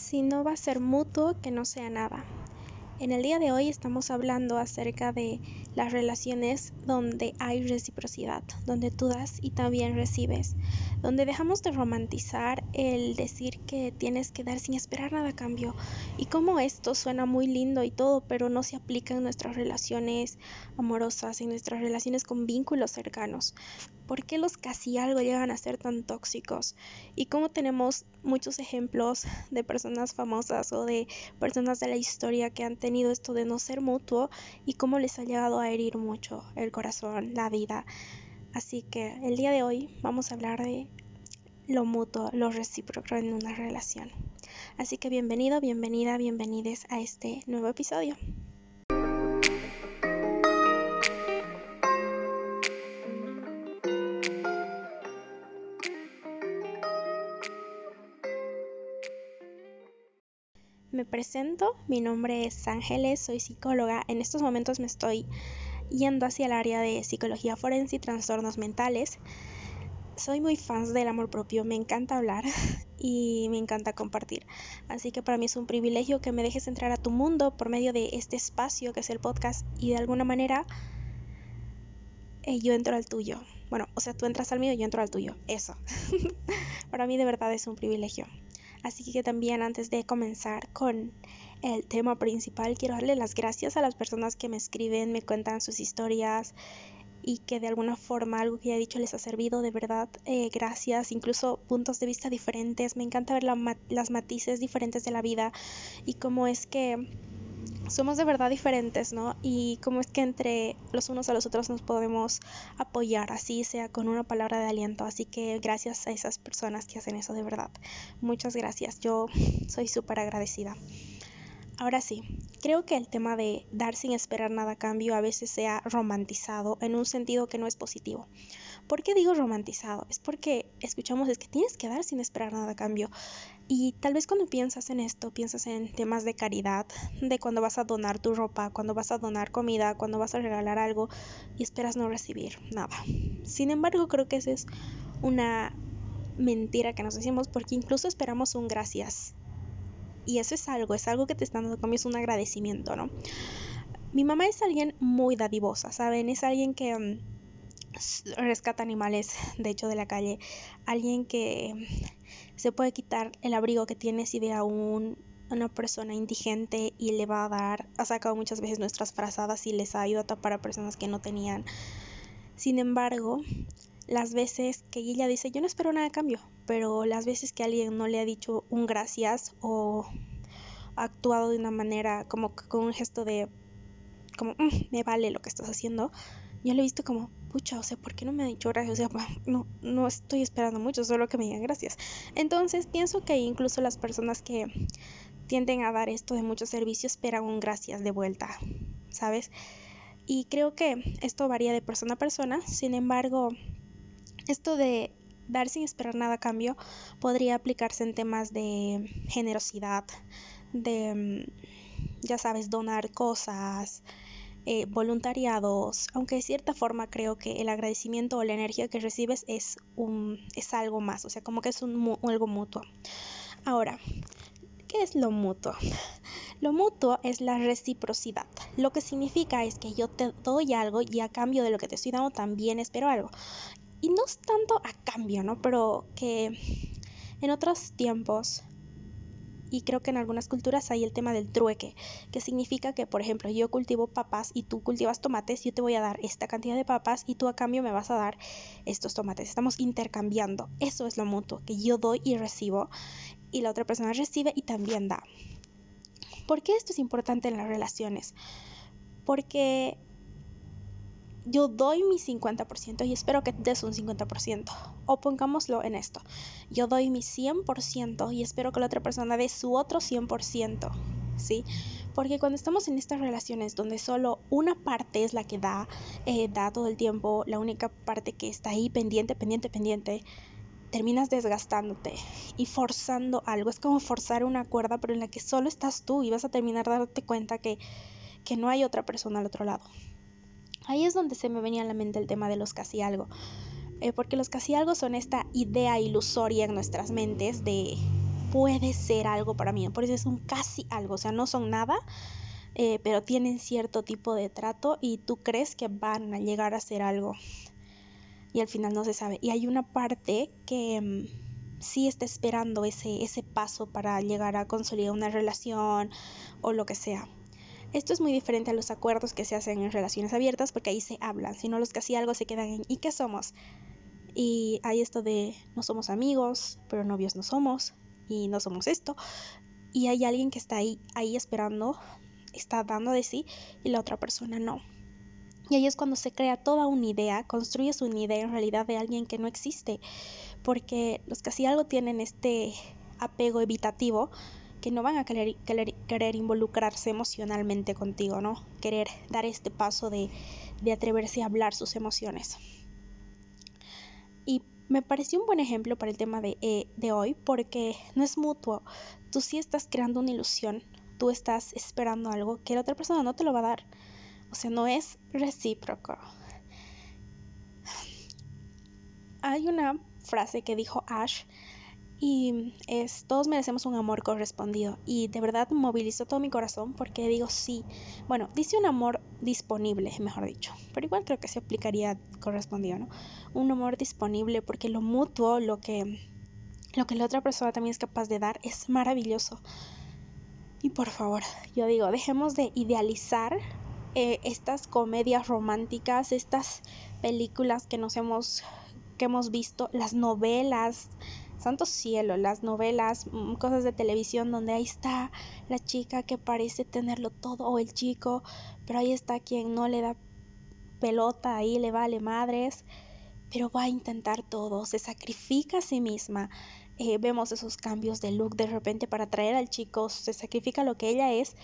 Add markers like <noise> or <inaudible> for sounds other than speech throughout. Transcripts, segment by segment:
Si no va a ser mutuo, que no sea nada. En el día de hoy estamos hablando acerca de las relaciones donde hay reciprocidad, donde tú das y también recibes, donde dejamos de romantizar el decir que tienes que dar sin esperar nada a cambio y cómo esto suena muy lindo y todo, pero no se aplica en nuestras relaciones amorosas, en nuestras relaciones con vínculos cercanos. ¿Por qué los casi algo llegan a ser tan tóxicos? Y cómo tenemos muchos ejemplos de personas famosas o de personas de la historia que han tenido esto de no ser mutuo y cómo les ha llegado a herir mucho el corazón, la vida. Así que el día de hoy vamos a hablar de lo mutuo, lo recíproco en una relación. Así que bienvenido, bienvenida, bienvenides a este nuevo episodio. Presento, mi nombre es Ángeles, soy psicóloga. En estos momentos me estoy yendo hacia el área de psicología forense y trastornos mentales. Soy muy fan del amor propio, me encanta hablar <laughs> y me encanta compartir. Así que para mí es un privilegio que me dejes entrar a tu mundo por medio de este espacio que es el podcast y de alguna manera eh, yo entro al tuyo. Bueno, o sea, tú entras al mío y yo entro al tuyo. Eso. <laughs> para mí de verdad es un privilegio. Así que también antes de comenzar con el tema principal, quiero darle las gracias a las personas que me escriben, me cuentan sus historias y que de alguna forma algo que he dicho les ha servido, de verdad, eh, gracias, incluso puntos de vista diferentes, me encanta ver las matices diferentes de la vida y cómo es que somos de verdad diferentes, ¿no? Y cómo es que entre los unos a los otros nos podemos apoyar, así sea con una palabra de aliento. Así que gracias a esas personas que hacen eso de verdad. Muchas gracias, yo soy súper agradecida. Ahora sí, creo que el tema de dar sin esperar nada a cambio a veces se ha romantizado en un sentido que no es positivo. ¿Por qué digo romantizado? Es porque escuchamos es que tienes que dar sin esperar nada a cambio. Y tal vez cuando piensas en esto, piensas en temas de caridad, de cuando vas a donar tu ropa, cuando vas a donar comida, cuando vas a regalar algo y esperas no recibir nada. Sin embargo, creo que esa es una mentira que nos decimos porque incluso esperamos un gracias. Y eso es algo, es algo que te están dando cambio, es un agradecimiento, ¿no? Mi mamá es alguien muy dadivosa, ¿saben? Es alguien que mm, rescata animales, de hecho, de la calle. Alguien que se puede quitar el abrigo que tiene si ve a un, una persona indigente y le va a dar, ha sacado muchas veces nuestras frazadas y les ha ayudado a tapar a personas que no tenían. Sin embargo, las veces que ella dice, yo no espero nada de cambio, pero las veces que alguien no le ha dicho un gracias o ha actuado de una manera como con un gesto de como mm, me vale lo que estás haciendo, yo le he visto como, pucha, o sea, ¿por qué no me ha dicho gracias? O sea, <laughs> no, no estoy esperando mucho, solo que me digan gracias. Entonces, pienso que incluso las personas que tienden a dar esto de muchos servicios esperan un gracias de vuelta, ¿sabes? Y creo que esto varía de persona a persona, sin embargo, esto de dar sin esperar nada a cambio podría aplicarse en temas de generosidad, de, mm, ya sabes, donar cosas, eh, voluntariados, aunque de cierta forma creo que el agradecimiento o la energía que recibes es, un, es algo más, o sea, como que es un, algo mutuo. Ahora, ¿qué es lo mutuo? Lo mutuo es la reciprocidad. Lo que significa es que yo te doy algo y a cambio de lo que te estoy dando también espero algo. Y no es tanto a cambio, ¿no? Pero que en otros tiempos y creo que en algunas culturas hay el tema del trueque, que significa que, por ejemplo, yo cultivo papas y tú cultivas tomates, yo te voy a dar esta cantidad de papas y tú a cambio me vas a dar estos tomates. Estamos intercambiando. Eso es lo mutuo, que yo doy y recibo y la otra persona recibe y también da. ¿Por qué esto es importante en las relaciones? Porque yo doy mi 50% y espero que des un 50%. O pongámoslo en esto. Yo doy mi 100% y espero que la otra persona dé su otro 100%. ¿Sí? Porque cuando estamos en estas relaciones donde solo una parte es la que da, eh, da todo el tiempo, la única parte que está ahí pendiente, pendiente, pendiente, terminas desgastándote y forzando algo. Es como forzar una cuerda, pero en la que solo estás tú y vas a terminar dándote cuenta que, que no hay otra persona al otro lado. Ahí es donde se me venía a la mente el tema de los casi algo. Eh, porque los casi algo son esta idea ilusoria en nuestras mentes de puede ser algo para mí, por eso es un casi algo, o sea, no son nada, eh, pero tienen cierto tipo de trato y tú crees que van a llegar a ser algo y al final no se sabe. Y hay una parte que mm, sí está esperando ese, ese paso para llegar a consolidar una relación o lo que sea. Esto es muy diferente a los acuerdos que se hacen en relaciones abiertas porque ahí se hablan, sino los que algo se quedan en ¿y qué somos? Y hay esto de no somos amigos, pero novios no somos y no somos esto. Y hay alguien que está ahí, ahí esperando, está dando de sí y la otra persona no. Y ahí es cuando se crea toda una idea, construyes una idea en realidad de alguien que no existe, porque los que así algo tienen este apego evitativo, que no van a querer, involucrarse emocionalmente contigo, ¿no? Querer dar este paso de, de atreverse a hablar sus emociones. Y me pareció un buen ejemplo para el tema de, eh, de hoy porque no es mutuo. Tú sí estás creando una ilusión, tú estás esperando algo que la otra persona no te lo va a dar. O sea, no es recíproco. Hay una frase que dijo Ash y es todos merecemos un amor correspondido y de verdad movilizó todo mi corazón porque digo sí, bueno, dice un amor disponible, mejor dicho, pero igual creo que se aplicaría correspondido, ¿no? Un amor disponible porque lo mutuo, lo que lo que la otra persona también es capaz de dar es maravilloso. Y por favor, yo digo, dejemos de idealizar eh, estas comedias románticas, estas películas que nos hemos, que hemos visto, las novelas, santo cielo, las novelas, mm, cosas de televisión donde ahí está la chica que parece tenerlo todo o el chico, pero ahí está quien no le da pelota, ahí le vale madres, pero va a intentar todo, se sacrifica a sí misma. Eh, vemos esos cambios de look de repente para atraer al chico, se sacrifica lo que ella es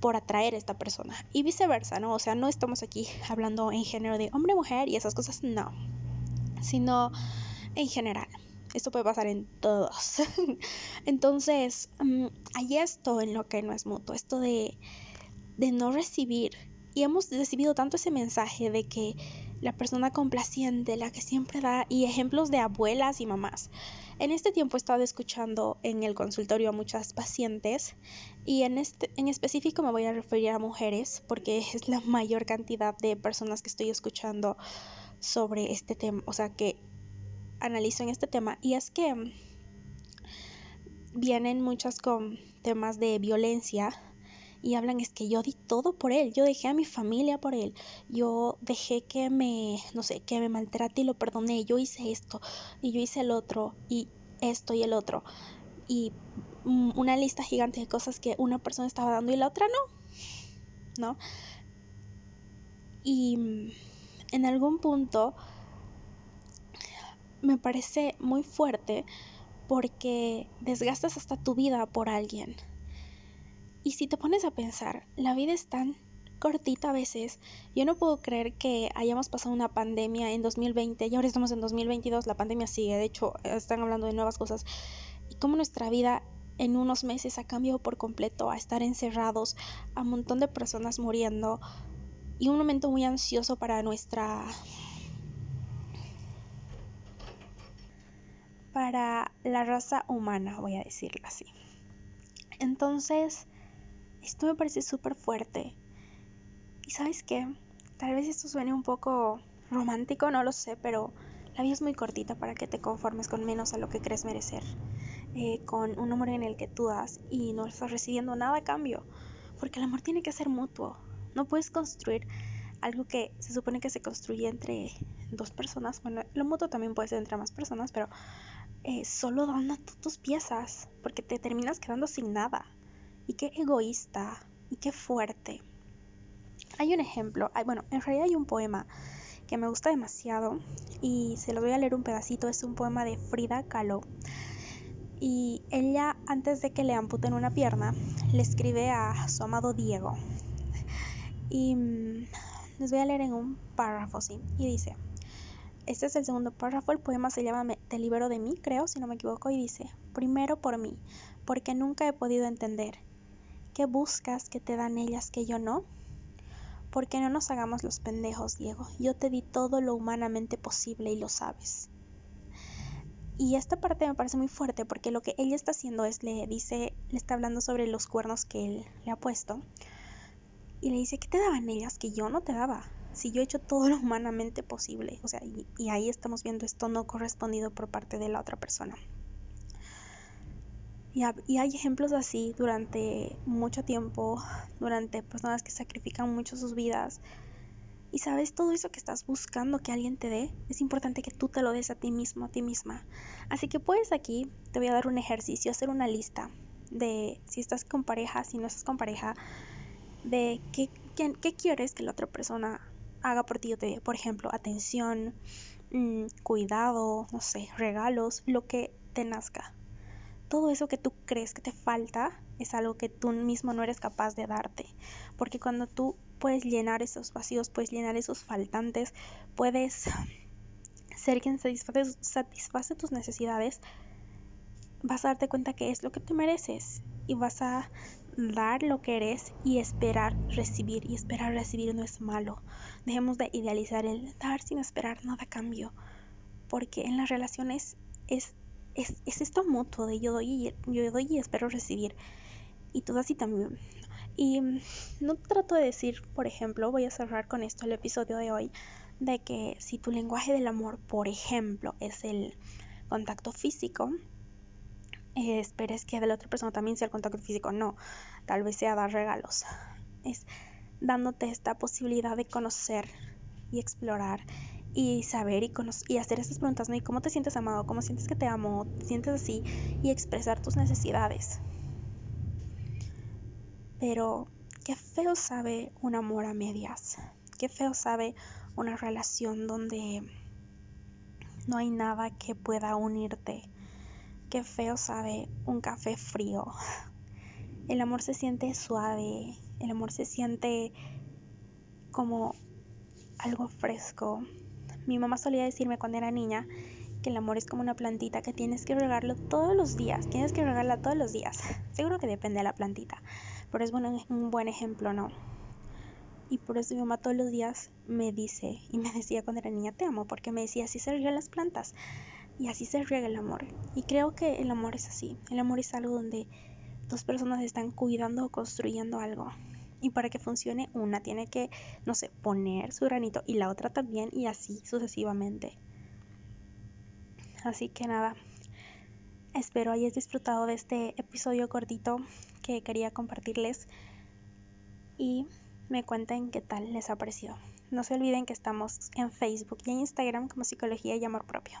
por atraer a esta persona y viceversa, ¿no? O sea, no estamos aquí hablando en género de hombre-mujer y esas cosas, no, sino en general. Esto puede pasar en todos. <laughs> Entonces, mm, hay esto en lo que no es mutuo, esto de, de no recibir. Y hemos recibido tanto ese mensaje de que la persona complaciente, la que siempre da, y ejemplos de abuelas y mamás. En este tiempo he estado escuchando en el consultorio a muchas pacientes y en, este, en específico me voy a referir a mujeres porque <laughs> es la mayor cantidad de personas que estoy escuchando sobre este tema, o sea, que analizo en este tema y es que vienen muchas con temas de violencia y hablan es que yo di todo por él, yo dejé a mi familia por él, yo dejé que me, no sé, que me maltrate y lo perdoné, yo hice esto y yo hice el otro y esto y el otro y mm, una lista gigante de cosas que una persona estaba dando y la otra no, ¿no? Y mm, en algún punto me parece muy fuerte porque desgastas hasta tu vida por alguien. Y si te pones a pensar, la vida es tan cortita a veces. Yo no puedo creer que hayamos pasado una pandemia en 2020 y ahora estamos en 2022, la pandemia sigue, de hecho están hablando de nuevas cosas. Y cómo nuestra vida en unos meses ha cambiado por completo a estar encerrados, a un montón de personas muriendo y un momento muy ansioso para nuestra para la raza humana, voy a decirlo así. Entonces, esto me parece súper fuerte. Y sabes qué, tal vez esto suene un poco romántico, no lo sé, pero la vida es muy cortita para que te conformes con menos a lo que crees merecer. Eh, con un número en el que tú das y no estás recibiendo nada a cambio. Porque el amor tiene que ser mutuo. No puedes construir algo que se supone que se construye entre dos personas. Bueno, lo mutuo también puede ser entre más personas, pero eh, solo dando tus piezas. Porque te terminas quedando sin nada. Y qué egoísta y qué fuerte. Hay un ejemplo, bueno, en realidad hay un poema que me gusta demasiado y se lo voy a leer un pedacito, es un poema de Frida Kahlo. Y ella, antes de que le amputen una pierna, le escribe a su amado Diego. Y mm, les voy a leer en un párrafo, sí, y dice, este es el segundo párrafo, el poema se llama Te libero de mí, creo, si no me equivoco, y dice, primero por mí, porque nunca he podido entender ¿Qué buscas que te dan ellas que yo no? Porque no nos hagamos los pendejos, Diego. Yo te di todo lo humanamente posible y lo sabes. Y esta parte me parece muy fuerte porque lo que ella está haciendo es le dice, le está hablando sobre los cuernos que él le ha puesto. Y le dice, ¿qué te daban ellas que yo no te daba? Si yo he hecho todo lo humanamente posible. O sea, y, ahí estamos viendo esto no correspondido por parte de la otra persona. Y, y, hay ejemplos así durante mucho tiempo, durante personas que sacrifican mucho sus vidas y sabes, todo eso que estás buscando que alguien te dé, es importante que tú te lo des a ti mismo, a ti misma. Así que puedes aquí, te voy a dar un ejercicio, hacer una lista de si estás con pareja, si no estás con pareja, de qué, qué, quieres que la otra persona haga por ti. Por ejemplo, atención, mmm, cuidado, no sé, regalos, lo que te nazca. Todo eso que tú crees que te falta es algo que tú mismo no eres capaz de darte. Porque cuando tú puedes llenar esos vacíos, puedes llenar esos faltantes, puedes ser quien satisface, satisface tus necesidades, vas a darte cuenta que es lo que te mereces y vas a dar lo que eres y esperar recibir. Y esperar recibir no es malo. Dejemos de idealizar el dar sin esperar nada a cambio. Porque en las relaciones es, es, es esto mutuo de yo doy, y, yo doy y espero recibir. Y tú así también. Y no trato de decir, por ejemplo, voy a cerrar con esto el episodio de hoy, de que si tu lenguaje del amor, por ejemplo, es el contacto físico, eh, esperes que de la otra persona también sea el contacto físico. No, tal vez sea dar regalos. Es dándote esta posibilidad de conocer y explorar y saber y, y hacer estas preguntas, ¿no? ¿Y cómo te sientes amado? ¿Cómo sientes que te amo? ¿Te sientes así? Y expresar tus necesidades. Pero qué feo sabe un amor a medias. Qué feo sabe una relación donde no hay nada que pueda unirte. Qué feo sabe un café frío. El amor se siente suave, el amor se siente como algo fresco. Mi mamá solía decirme cuando era niña que el amor es como una plantita que tienes que regarlo todos los días, tienes que regarla todos los días. <laughs> Seguro que depende de la plantita, pero es bueno, un buen ejemplo, ¿no? Y por eso mi mamá todos los días me dice y me decía cuando era niña, te amo, porque me decía, así se riegan las plantas y así se riega el amor. Y creo que el amor es así, el amor es algo donde dos personas están cuidando o construyendo algo. Y para que funcione, una tiene que, no sé, poner su granito y la otra también y así sucesivamente. Así que nada, espero hayas disfrutado de este episodio cortito que quería compartirles y me cuenten qué tal les ha parecido. No se olviden que estamos en Facebook y en Instagram como Psicología y Amor Propio.